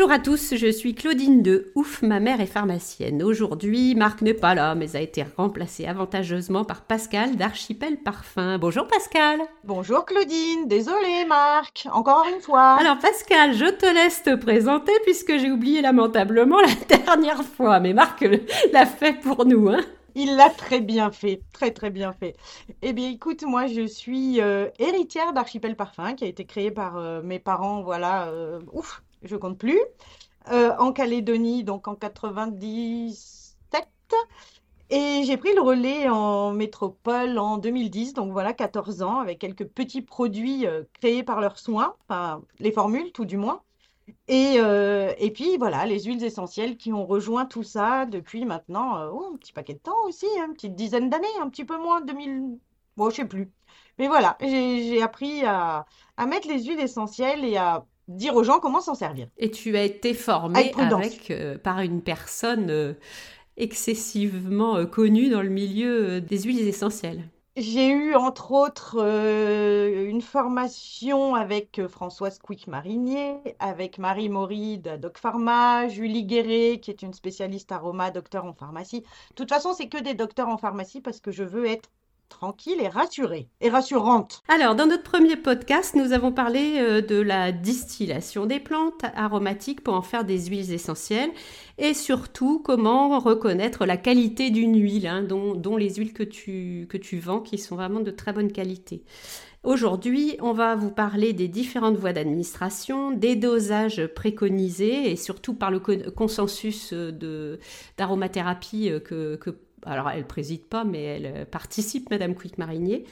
Bonjour à tous, je suis Claudine de Ouf, ma mère est pharmacienne. Aujourd'hui, Marc n'est pas là, mais a été remplacé avantageusement par Pascal d'Archipel Parfum. Bonjour Pascal. Bonjour Claudine, désolée Marc, encore une fois. Alors Pascal, je te laisse te présenter puisque j'ai oublié lamentablement la dernière fois, mais Marc l'a fait pour nous. Hein il l'a très bien fait, très très bien fait. Eh bien écoute, moi je suis euh, héritière d'Archipel Parfum qui a été créé par euh, mes parents, voilà, euh, ouf, je compte plus, en Calédonie, donc en 97. Et j'ai pris le relais en métropole en 2010, donc voilà, 14 ans, avec quelques petits produits créés par leurs soins, enfin les formules tout du moins. Et, euh, et puis voilà, les huiles essentielles qui ont rejoint tout ça depuis maintenant euh, oh, un petit paquet de temps aussi, hein, une petite dizaine d'années, un petit peu moins, 2000, bon, je sais plus. Mais voilà, j'ai appris à mettre les huiles essentielles et à dire aux gens comment s'en servir. Et tu as été formée avec, euh, par une personne excessivement connue dans le milieu des huiles essentielles. J'ai eu entre autres euh, une formation avec euh, Françoise Quick-Marinier, avec Marie Maury de Doc Pharma, Julie Guéret qui est une spécialiste aroma, docteur en pharmacie. De toute façon, c'est que des docteurs en pharmacie parce que je veux être tranquille et rassurée et rassurante. Alors, dans notre premier podcast, nous avons parlé euh, de la distillation des plantes aromatiques pour en faire des huiles essentielles et surtout comment reconnaître la qualité d'une huile, hein, dont, les huiles que tu, que tu vends qui sont vraiment de très bonne qualité. Aujourd'hui, on va vous parler des différentes voies d'administration, des dosages préconisés et surtout par le consensus euh, d'aromathérapie euh, que, que alors elle préside pas, mais elle euh, participe, Madame Quick-Marinier,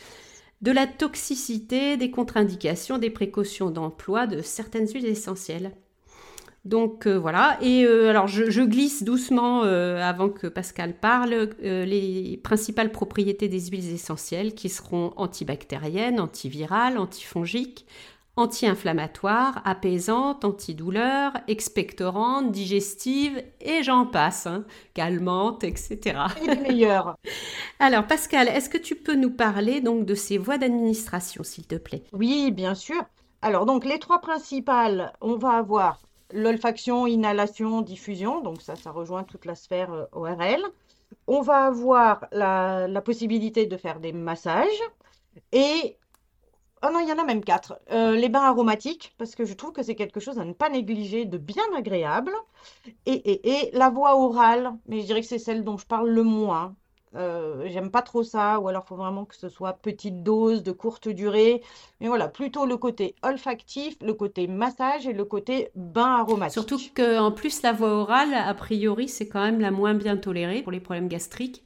de la toxicité, des contre-indications, des précautions d'emploi de certaines huiles essentielles. Donc euh, voilà, et euh, alors je, glisse doucement avant que Pascal parle les principales propriétés des huiles essentielles qui seront antibactériennes, antivirales, antifongiques, anti-inflammatoire, apaisante, antidouleur, expectorante, digestive et j'en passe, hein, calmante, etc. Et les Alors Pascal, est-ce que tu peux nous parler donc de ces voies d'administration, s'il te plaît? Oui, bien sûr. Alors donc les trois principales, on va avoir l'olfaction, inhalation, diffusion, donc ça, ça rejoint toute la sphère euh, ORL. On va avoir la, la possibilité de faire des massages et Oh non, il y en a même quatre. Euh, les bains aromatiques, parce que je trouve que c'est quelque chose à ne pas négliger de bien agréable. Et, la voix orale, mais je dirais que c'est celle dont je parle le moins. Euh, j'aime pas trop ça, ou alors il faut vraiment que ce soit petite dose, de courte durée. Mais voilà, plutôt le côté olfactif, le côté massage et le côté bain aromatique. Surtout qu'en plus, la voix orale, a priori, c'est quand même la moins bien tolérée pour les problèmes gastriques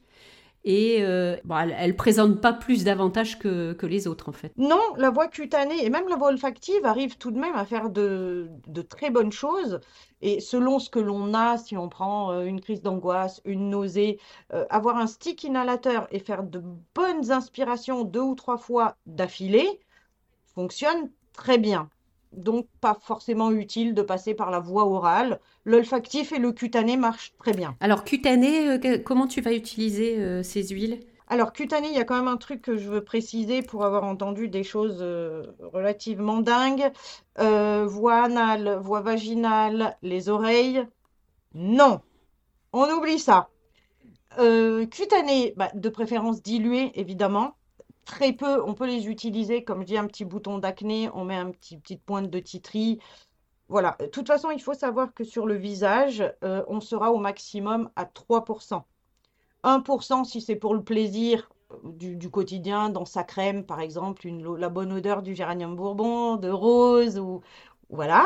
et euh, elle, ne présente pas plus d'avantages que, les autres en fait. Non, la voie cutanée et même la voie olfactive arrive tout de même à faire de, très bonnes choses. Et selon ce que l'on a, si on prend euh, une crise d'angoisse, une nausée, euh, avoir un stick inhalateur et faire de bonnes inspirations deux ou trois fois d'affilée fonctionne très bien donc pas forcément utile de passer par la voie orale. L'olfactif et le cutané marchent très bien. Alors cutané, euh, comment tu vas utiliser euh, ces huiles? Alors, cutané, il y a quand même un truc que je veux préciser pour avoir entendu des choses euh, relativement dingues. voie anale, voie vaginale, les oreilles? Non, on oublie ça. cutané, bah, de préférence dilué, évidemment très peu, on peut les utiliser, comme je dis, un petit bouton d'acné, on met un petit petite pointe de titri. Voilà. De toute façon, il faut savoir que sur le visage, euh, on sera au maximum à 3%. 1% si c'est pour le plaisir euh, du, quotidien, dans sa crème, par exemple, la bonne odeur du géranium bourbon, de rose, ou voilà.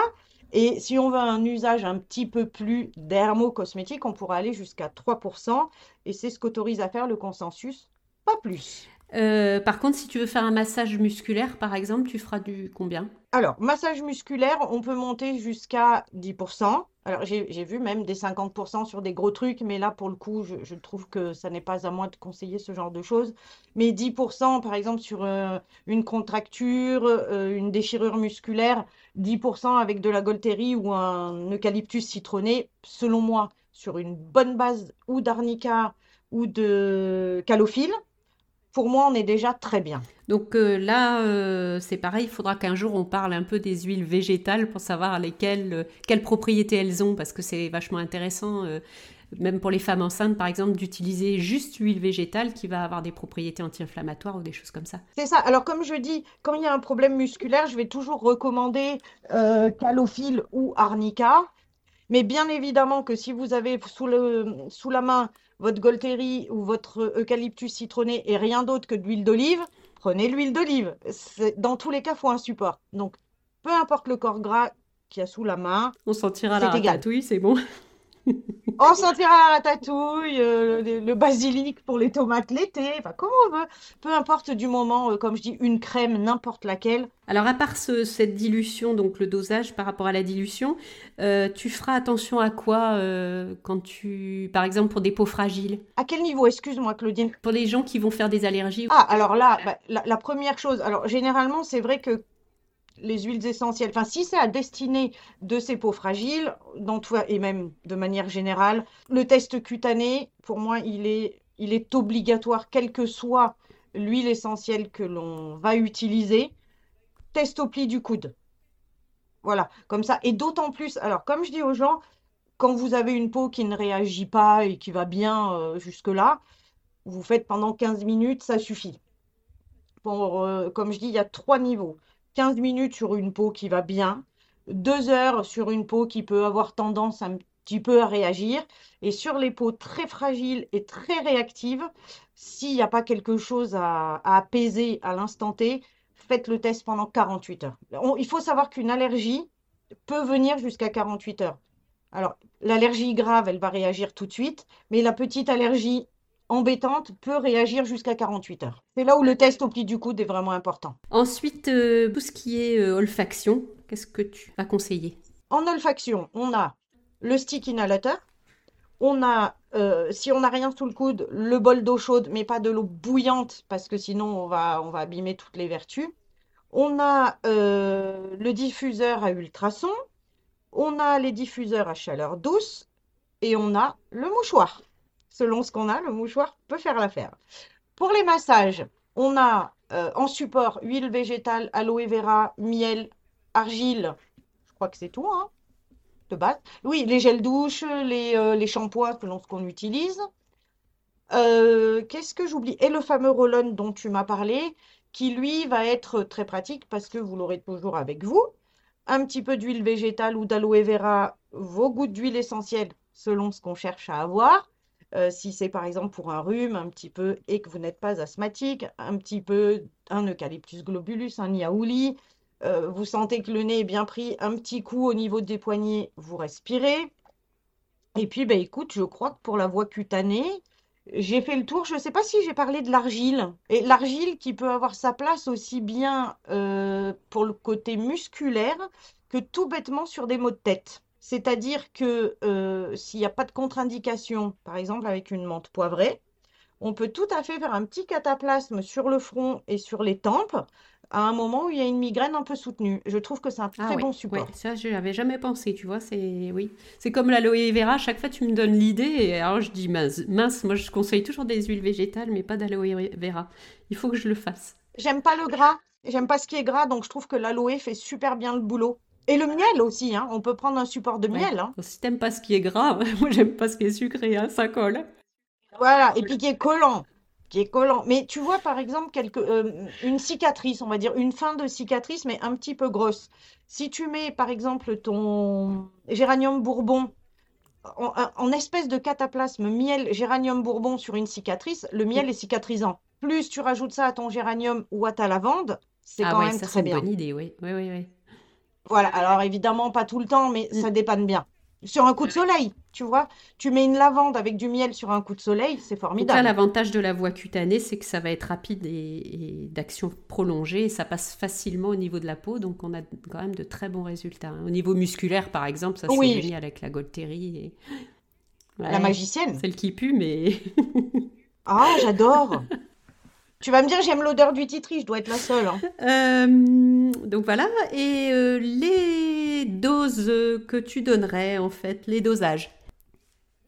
Et si on veut un usage un petit peu plus dermo-cosmétique, on pourra aller jusqu'à 3%. Et c'est ce qu'autorise à faire le consensus, pas plus. Euh, par contre, si tu veux faire un massage musculaire, par exemple, tu feras du combien? Alors, massage musculaire, on peut monter jusqu'à 10%. Alors, j'ai vu même des 50% sur des gros trucs, mais là, pour le coup, je, trouve que ça n'est pas à moi de conseiller ce genre de choses. Mais 10%, par exemple, sur euh, une contracture, euh, une déchirure musculaire, 10% avec de la Golterie ou un eucalyptus citronné, selon moi, sur une bonne base ou d'arnica ou de calophylle, pour moi, on est déjà très bien. Donc euh, là, euh, c'est pareil, il faudra qu'un jour on parle un peu des huiles végétales pour savoir lesquelles, euh, quelles propriétés elles ont, parce que c'est vachement intéressant, même pour les femmes enceintes, par exemple, d'utiliser juste l'huile végétale qui va avoir des propriétés anti-inflammatoires ou des choses comme ça. C'est ça. Alors comme je dis, quand il y a un problème musculaire, je vais toujours recommander calophylle ou arnica. Mais bien évidemment que si vous avez sous, le, sous la main votre Golteri ou votre eucalyptus citronné et rien d'autre que de l'huile d'olive, prenez l'huile d'olive. Dans tous les cas, il faut un support. Donc, peu importe le corps gras qu'il y a sous la main. On sentira la ratatouille, c'est bon. on sentira la ratatouille, euh, le, basilic pour les tomates l'été, enfin comme on veut. Peu importe du moment, euh, comme je dis, une crème, n'importe laquelle. Alors à part cette dilution, donc le dosage par rapport à la dilution, euh, tu feras attention à quoi quand tu, par exemple pour des peaux fragiles? À quel niveau? Excuse-moi Claudine. Pour les gens qui vont faire des allergies. Ah alors là, bah, la première chose, alors généralement c'est vrai que les huiles essentielles, enfin si c'est à destinée de ces peaux fragiles, dans tout, et même de manière générale, le test cutané, pour moi, il est, il est obligatoire, quelle que soit l'huile essentielle que l'on va utiliser, test au pli du coude. Voilà, comme ça. Et d'autant plus, alors comme je dis aux gens, quand vous avez une peau qui ne réagit pas et qui va bien euh, jusque-là, vous faites pendant 15 minutes, ça suffit. Pour, euh, comme je dis, il y a trois niveaux. 15 minutes sur une peau qui va bien, 2 heures sur une peau qui peut avoir tendance un petit peu à réagir, et sur les peaux très fragiles et très réactives, s'il n'y a pas quelque chose à, apaiser à l'instant T, faites le test pendant 48 heures. il faut savoir qu'une allergie peut venir jusqu'à 48 heures. Alors, l'allergie grave, elle va réagir tout de suite, mais la petite allergie embêtante peut réagir jusqu'à 48 heures. C'est là où le test au pli du coude est vraiment important. Ensuite, euh, tout ce qui est euh, olfaction, qu'est-ce que tu vas conseiller? En olfaction, on a le stick inhalateur. On a, euh, si on n'a rien sous le coude, le bol d'eau chaude, mais pas de l'eau bouillante, parce que sinon on va, on va abîmer toutes les vertus. On a le diffuseur à ultrasons. On a les diffuseurs à chaleur douce. Et on a le mouchoir selon ce qu'on a, le mouchoir peut faire l'affaire. Pour les massages, on a euh, en support huile végétale, aloe vera, miel, argile. Je crois que c'est tout, hein, de base. Oui, les gels douche, les, euh, les shampoings selon ce qu'on utilise. Euh, qu'est-ce que j'oublie? Et le fameux roll dont tu m'as parlé, qui lui va être très pratique parce que vous l'aurez toujours avec vous. Un petit peu d'huile végétale ou d'aloe vera, vos gouttes d'huile essentielle selon ce qu'on cherche à avoir. Euh, si c'est par exemple pour un rhume un petit peu et que vous n'êtes pas asthmatique, un petit peu un eucalyptus globulus, un yaouli, euh, vous sentez que le nez est bien pris, un petit coup au niveau des poignets, vous respirez. Et puis, ben, écoute, je crois que pour la voie cutanée, j'ai fait le tour. Je ne sais pas si j'ai parlé de l'argile. Et l'argile qui peut avoir sa place aussi bien euh, pour le côté musculaire que tout bêtement sur des maux de tête. C'est-à-dire que euh, s'il n'y a pas de contre-indication, par exemple avec une menthe poivrée, on peut tout à fait faire un petit cataplasme sur le front et sur les tempes à un moment où il y a une migraine un peu soutenue. Je trouve que c'est un ah très bon support. ça, je n'avais jamais pensé, tu vois. C'est oui, c'est comme l'aloe vera. chaque fois, tu me donnes l'idée et alors je dis mince, mince. Moi, je conseille toujours des huiles végétales, mais pas d'aloe vera. Il faut que je le fasse. J'aime pas le gras. J'aime pas ce qui est gras, donc je trouve que l'aloe fait super bien le boulot. Et le miel aussi, hein. on peut prendre un support de miel. Hein. Si t'aimes pas ce qui est gras, moi j'aime pas ce qui est sucré, hein, ça colle. Voilà, et puis qui est collant. Qui est collant. Mais tu vois, par exemple, quelque, euh, une cicatrice, on va dire une fin de cicatrice, mais un petit peu grosse. Si tu mets, par exemple, ton géranium bourbon en, espèce de cataplasme miel géranium bourbon sur une cicatrice, le miel est cicatrisant. Plus tu rajoutes ça à ton géranium ou à ta lavande, c'est ah quand même très bien. C'est une bonne idée, oui. Oui, oui, oui. Voilà, alors évidemment, pas tout le temps, mais ça mm. dépanne bien. Sur un coup de soleil, tu vois, tu mets une lavande avec du miel sur un coup de soleil, c'est formidable. l'avantage de la voie cutanée, c'est que ça va être rapide et, d'action prolongée, et ça passe facilement au niveau de la peau, donc on a quand même de très bons résultats. Au niveau musculaire, par exemple, ça c'est génial avec la Golterie. Et... la magicienne. Celle qui pue, mais... ah, j'adore Tu vas me dire, j'aime l'odeur du titri, je dois être la seule. Hein. Euh, donc voilà, et euh, les doses que tu donnerais, en fait, les dosages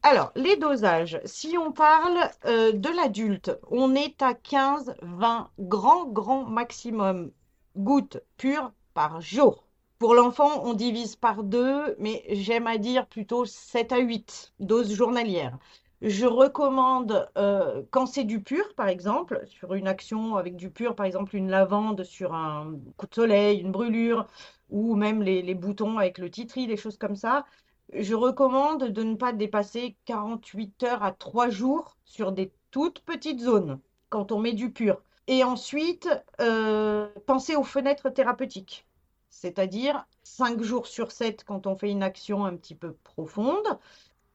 Alors, les dosages, si on parle euh, de l'adulte, on est à 15, 20 grand, grand maximum gouttes pures par jour. Pour l'enfant, on divise par deux, mais j'aime à dire plutôt 7 à 8 doses journalières. Je recommande, euh, quand c'est du pur, par exemple, sur une action avec du pur, par exemple une lavande sur un coup de soleil, une brûlure, ou même les, boutons avec le titri, des choses comme ça, je recommande de ne pas dépasser 48 heures à 3 jours sur des toutes petites zones quand on met du pur. Et ensuite, euh, pensez aux fenêtres thérapeutiques, c'est-à-dire 5 jours sur 7 quand on fait une action un petit peu profonde.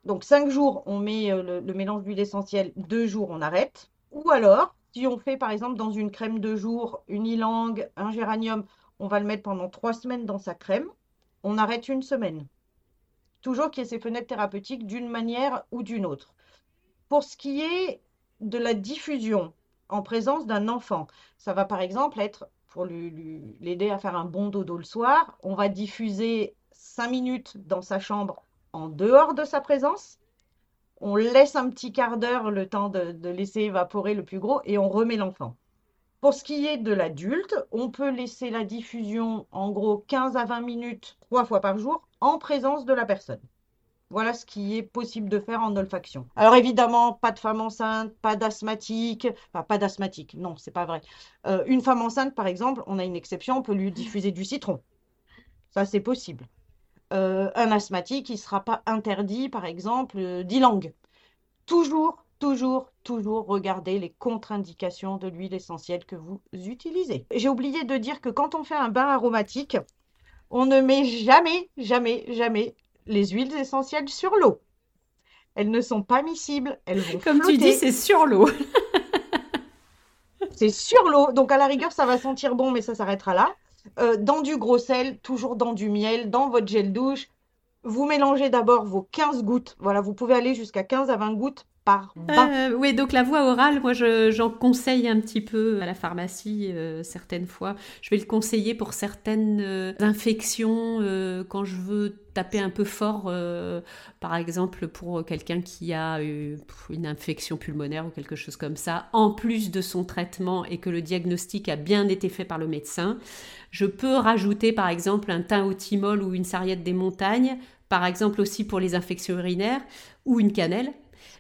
Donc 5 jours, on met euh, le, mélange d'huile essentielle, 2 jours, on arrête. Ou alors, si on fait par exemple dans une crème de jour, une ylang, un géranium, on va le mettre pendant 3 semaines dans sa crème, on arrête une semaine toujours qu'il y ait ces fenêtres thérapeutiques d'une manière ou d'une autre. Pour ce qui est de la diffusion en présence d'un enfant, ça va par exemple être, pour l'aider à faire un bon dodo le soir, on va diffuser 5 minutes dans sa chambre en dehors de sa présence. On laisse un petit quart d'heure le temps de, laisser évaporer le plus gros et on remet l'enfant. Pour ce qui est de l'adulte, on peut laisser la diffusion en gros 15 à 20 minutes trois fois par jour en présence de la personne. Voilà ce qui est possible de faire en olfaction. Alors évidemment, pas de femme enceinte, pas d'asthmatique, enfin pas d'asthmatique, non, c'est pas vrai. Euh, une femme enceinte, par exemple, on a une exception, on peut lui diffuser du citron. Ça, c'est possible. Euh, un asthmatique, il ne sera pas interdit, par exemple, euh, d'ylang. Toujours, toujours, toujours regarder les contre-indications de l'huile essentielle que vous utilisez. J'ai oublié de dire que quand on fait un bain aromatique, on ne met jamais, jamais, jamais les huiles essentielles sur l'eau. Elles ne sont pas miscibles, elles vont Comme flotter. tu dis, c'est sur l'eau. c'est sur l'eau, donc à la rigueur, ça va sentir bon, mais ça s'arrêtera là. Euh, dans du gros sel, toujours dans du miel, dans votre gel douche. Vous mélangez d'abord vos 15 gouttes. Voilà, vous pouvez aller jusqu'à 15 à 20 gouttes Euh, oui, donc la voie orale, moi je- j'en conseille un petit peu à la pharmacie euh, certaines fois. Je vais le conseiller pour certaines euh, infections quand je veux taper un peu fort, par exemple pour quelqu'un qui a une infection pulmonaire ou quelque chose comme ça, en plus de son traitement et que le diagnostic a bien été fait par le médecin. Je peux rajouter par exemple un thym au thymol ou une sarriette des montagnes, par exemple aussi pour les infections urinaires ou une cannelle.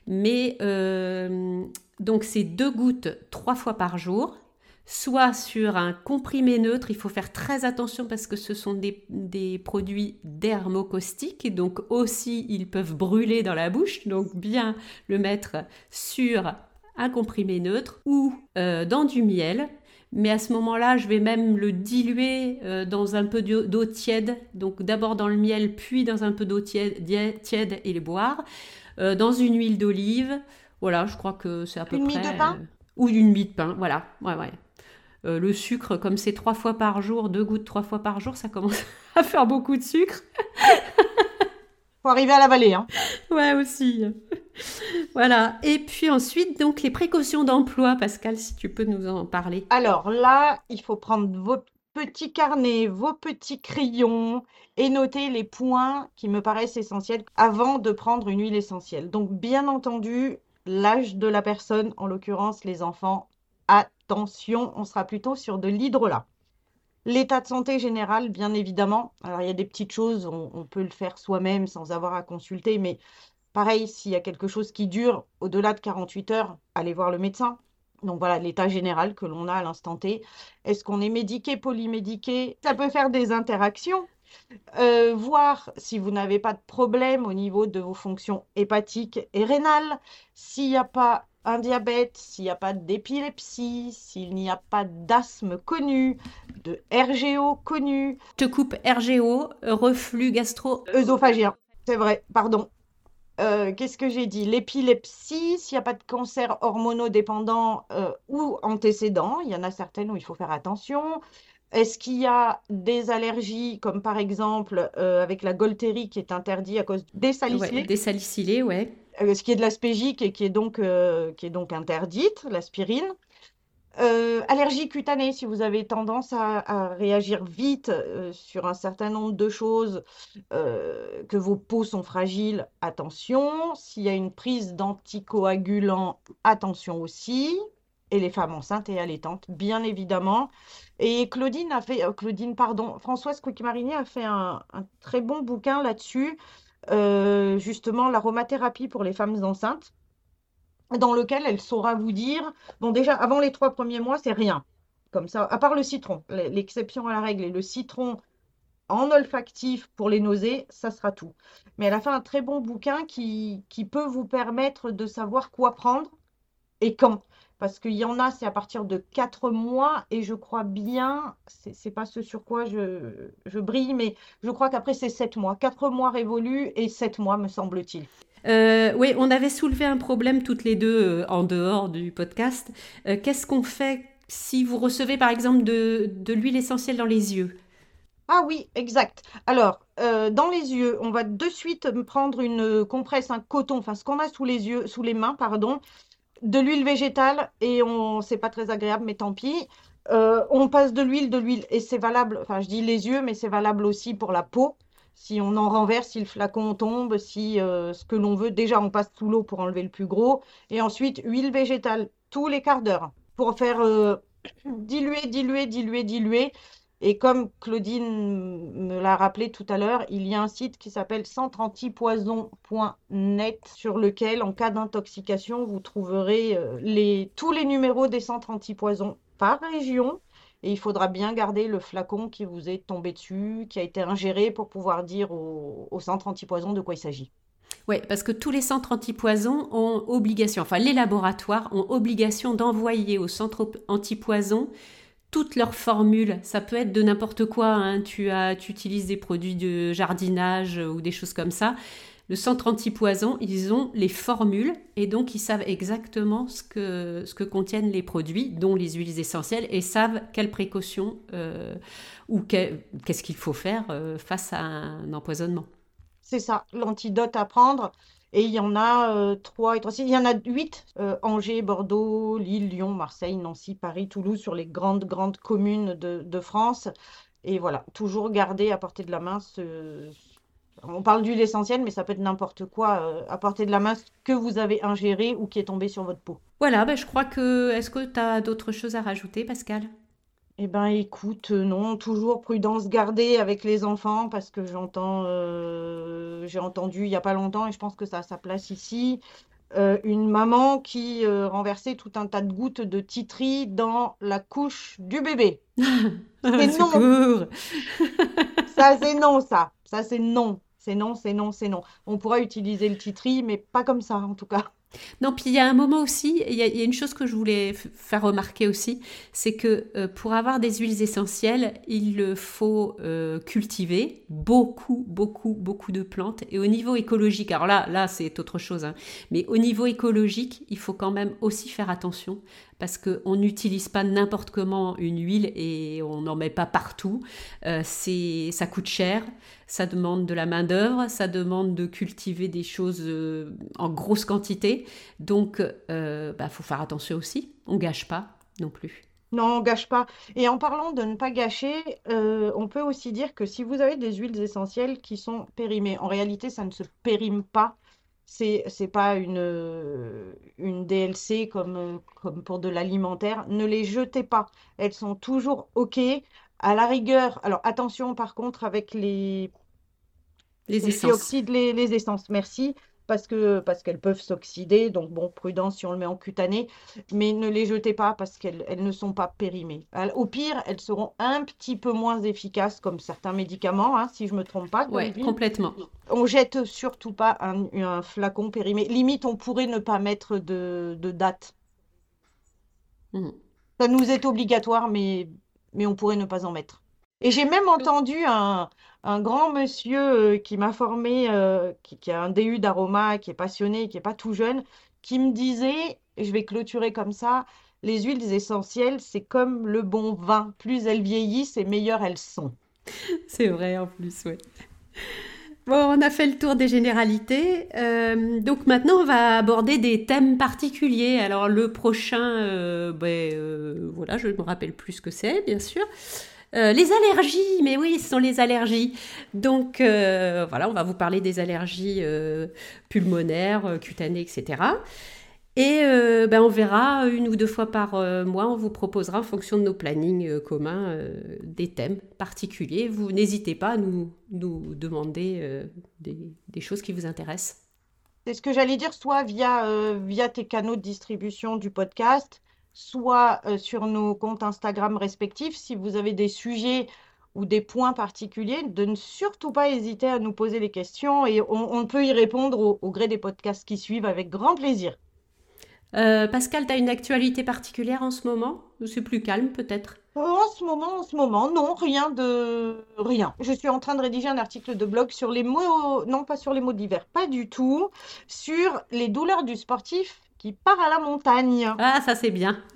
Mais euh, donc c'est deux gouttes trois fois par jour, soit sur un comprimé neutre. Il faut faire très attention parce que ce sont des, des produits dermocaustiques, donc aussi ils peuvent brûler dans la bouche. Donc bien le mettre sur un comprimé neutre ou euh, dans du miel. Mais à ce moment-là, je vais même le diluer euh, dans un peu d'eau tiède. Donc d'abord dans le miel, puis dans un peu d'eau tiède, et les boire. Euh, dans une huile d'olive. Voilà, je crois que c'est à peu Une mie près. de pain euh, ou une mie de pain, voilà. Ouais, ouais. Euh, le sucre, comme c'est trois fois par jour, deux gouttes trois fois par jour, ça commence à faire beaucoup de sucre. Faut arriver à l'avaler. Hein. Ouais, aussi. Voilà. Et puis ensuite, donc les précautions d'emploi, Pascal, si tu peux nous en parler. Alors là, il faut prendre vos petits carnets, vos petits crayons et noter les points qui me paraissent essentiels avant de prendre une huile essentielle. Donc, bien entendu, l'âge de la personne, en l'occurrence les enfants, attention, on sera plutôt sur de l'hydrolat. L'état de santé général, bien évidemment. Alors, il y a des petites choses, on, on peut le faire soi-même sans avoir à consulter, mais pareil, s'il y a quelque chose qui dure au-delà de 48 heures, allez voir le médecin. Donc voilà, l'état général que l'on a à l'instant T. Est-ce qu'on est médiqué, polymédiqué? Ça peut faire des interactions. Euh, voir si vous n'avez pas de problème au niveau de vos fonctions hépatiques et rénales, s'il n'y a pas un diabète, s'il n'y a pas d'épilepsie, s'il n'y a pas d'asthme connu, de RGO connu, Je te coupe RGO, reflux gastro. œsophagien. C'est vrai, pardon. Euh, qu'est-ce que j'ai dit? L'épilepsie, s'il n'y a pas de cancer hormonodépendant euh, ou antécédent, il y en a certaines où il faut faire attention. Est-ce qu'il y a des allergies, comme par exemple euh, avec la Golterie qui est interdit à cause des Ouais, salicylés, des salicylés, ouais. euh, ce qui est de l'aspégique et qui est donc, qui est donc interdite, l'aspirine. Euh, allergie cutanée, si vous avez tendance à, réagir vite euh, sur un certain nombre de choses, euh, que vos peaux sont fragiles, attention. S'il y a une prise d'anticoagulants, attention aussi. Et les femmes enceintes et allaitantes, bien évidemment. Et Claudine a fait, Claudine, pardon, Françoise Couic-Marinier a fait un, très bon bouquin là-dessus, justement l'aromathérapie pour les femmes enceintes dans lequel elle saura vous dire, bon déjà, avant les trois premiers mois, c'est rien. Comme ça, à part le citron, l'exception à la règle est le citron en olfactif pour les nausées, ça sera tout. Mais elle a fait un très bon bouquin qui, qui peut vous permettre de savoir quoi prendre et quand. Parce qu'il y en a, c'est à partir de quatre mois, et je crois bien, c'est pas ce sur quoi je, je brille, mais je crois qu'après c'est sept mois. Quatre mois révolus et sept mois, me semble-t-il. Euh, oui, on avait soulevé un problème toutes les deux euh, en dehors du podcast. Euh, qu'est-ce qu'on fait si vous recevez par exemple de, l'huile essentielle dans les yeux? Ah oui, exact. Alors, dans les yeux, on va de suite prendre une compresse, un coton, enfin ce qu'on a sous les yeux, sous les mains, pardon, de l'huile végétale et on, c'est pas très agréable, mais tant pis. On passe de l'huile, de l'huile et c'est valable. Enfin, je dis les yeux, mais c'est valable aussi pour la peau. Si on en renverse, si le flacon tombe, si euh, ce que l'on veut, déjà on passe sous l'eau pour enlever le plus gros. Et ensuite, huile végétale tous les quarts d'heure pour faire euh, diluer, diluer, diluer, diluer. Et comme Claudine me l'a rappelé tout à l'heure, il y a un site qui s'appelle centreantipoison.net sur lequel, en cas d'intoxication, vous trouverez euh, tous les numéros des centres antipoison par région. Et il faudra bien garder le flacon qui vous est tombé dessus, qui a été ingéré pour pouvoir dire au, centre antipoison de quoi il s'agit. Oui, parce que tous les centres antipoison ont obligation, enfin les laboratoires ont obligation d'envoyer au centre antipoison toutes leurs formules. Ça peut être de n'importe quoi. Hein. Tu, as, tu utilises des produits de jardinage ou des choses comme ça. Le centre antipoison, ils ont les formules et donc ils savent exactement ce que, ce que contiennent les produits, dont les huiles essentielles, et savent quelles précautions euh, ou qu'est-ce qu'il faut faire euh, face à un empoisonnement. C'est ça, l'antidote à prendre. Et il y en a euh, trois et trois, il y en a huit, Angers, Bordeaux, Lille, Lyon, Marseille, Nancy, Paris, Toulouse, sur les grandes, grandes communes de, de France. Et voilà, toujours garder à portée de la main ce... On parle d'huile essentielle, mais ça peut être n'importe quoi euh, à portée de la main que vous avez ingéré ou qui est tombé sur votre peau. Voilà, ben je crois que... Est-ce que tu as d'autres choses à rajouter, Pascal? Eh ben, écoute, euh, non, toujours prudence gardée avec les enfants parce que j'entends, euh, j'ai entendu il y a pas longtemps et je pense que ça a sa place ici, euh, une maman qui euh, renversait tout un tas de gouttes de titri dans la couche du bébé. C'est non, ça c'est non, ça, ça c'est non, c'est non, c'est non, c'est non. On pourra utiliser le titri, mais pas comme ça en tout cas. Non, puis il y a un moment aussi, il y a, une chose que je voulais faire remarquer aussi, c'est que euh, pour avoir des huiles essentielles, il faut euh, cultiver beaucoup, beaucoup, beaucoup de plantes. Et au niveau écologique, alors là, là c'est autre chose, hein, mais au niveau écologique, il faut quand même aussi faire attention parce qu'on n'utilise pas n'importe comment une huile et on n'en met pas partout. Euh, ça coûte cher, ça demande de la main-d'œuvre, ça demande de cultiver des choses euh, en grosse quantité. Donc, euh, bah, faut faire attention aussi. On gâche pas non plus. Non, on gâche pas. Et en parlant de ne pas gâcher, on peut aussi dire que si vous avez des huiles essentielles qui sont périmées, en réalité, ça ne se périme pas. C'est, c'est pas une, une DLC comme, comme pour de l'alimentaire. Ne les jetez pas. Elles sont toujours OK. À la rigueur, alors attention par contre avec les Les essences. les essences, merci, parce que parce qu'elles peuvent s'oxyder, donc bon, prudence si on le met en cutané, mais ne les jetez pas parce qu'elles elles ne sont pas périmées. Au pire, elles seront un petit peu moins efficaces comme certains médicaments, hein, si je me trompe pas, Caroline. complètement. On jette surtout pas un, un flacon périmé. Limite, on pourrait ne pas mettre de, de date. Mhm. Ça nous est obligatoire, mais, mais on pourrait ne pas en mettre. Et j'ai même entendu un, un grand monsieur euh, qui m'a formé, euh, qui, qui a un DU d'aroma, qui est passionné, qui est pas tout jeune, qui me disait, et je vais clôturer comme ça, les huiles essentielles, c'est comme le bon vin. Plus elles vieillissent et meilleures elles sont. C'est vrai en plus, ouais. Bon, on a fait le tour des généralités. Euh, donc maintenant, on va aborder des thèmes particuliers. Alors le prochain, euh, ben, euh, voilà, je ne me rappelle plus ce que c'est, bien sûr. Les allergies, mais oui, ce sont les allergies. Donc voilà, on va vous parler des allergies pulmonaires, cutanées, etc. Et euh, ben, on verra une ou deux fois par euh, mois, on vous proposera en fonction de nos plannings euh, communs des thèmes particuliers. Vous n'hésitez pas à nous, nous demander des, des, choses qui vous intéressent. C'est ce que j'allais dire, soit via, via tes canaux de distribution du podcast, soit sur nos comptes Instagram respectifs. Si vous avez des sujets ou des points particuliers, de ne surtout pas hésiter à nous poser les questions et on, peut y répondre au, au gré des podcasts qui suivent avec grand plaisir. Euh, Pascal, tu as une actualité particulière en ce moment? Ou c'est plus calme peut-être? En ce moment, en ce moment, non, rien de rien. Je suis en train de rédiger un article de blog sur les mots, non pas sur les mots d'hiver, pas du tout, sur les douleurs du sportif qui part à la montagne. Ah, ça c'est bien.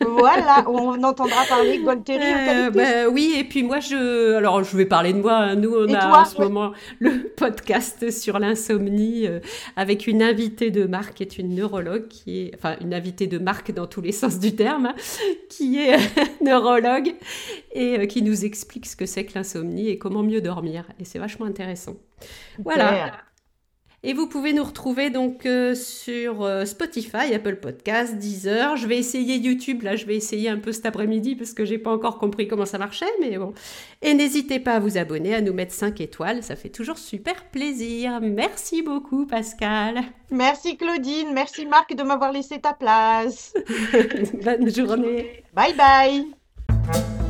voilà, on entendra parler Gualteri euh, bah, Oui, et puis moi, je, alors je vais parler de moi. Hein. Nous, on a en ce moment le podcast sur l'insomnie euh, avec une invitée de marque qui est une neurologue, qui est, enfin une invitée de marque dans tous les sens du terme, hein, qui est neurologue et euh, qui nous explique ce que c'est que l'insomnie et comment mieux dormir. Et c'est vachement intéressant. Voilà. Et vous pouvez nous retrouver donc euh, sur euh, Spotify, Apple Podcasts, Deezer. Je vais essayer YouTube, là je vais essayer un peu cet après-midi parce que j'ai pas encore compris comment ça marchait, mais bon. Et n'hésitez pas à vous abonner, à nous mettre 5 étoiles, ça fait toujours super plaisir. Merci beaucoup Pascal. Merci Claudine, merci Marc de m'avoir laissé ta place. Bonne journée. Bye bye.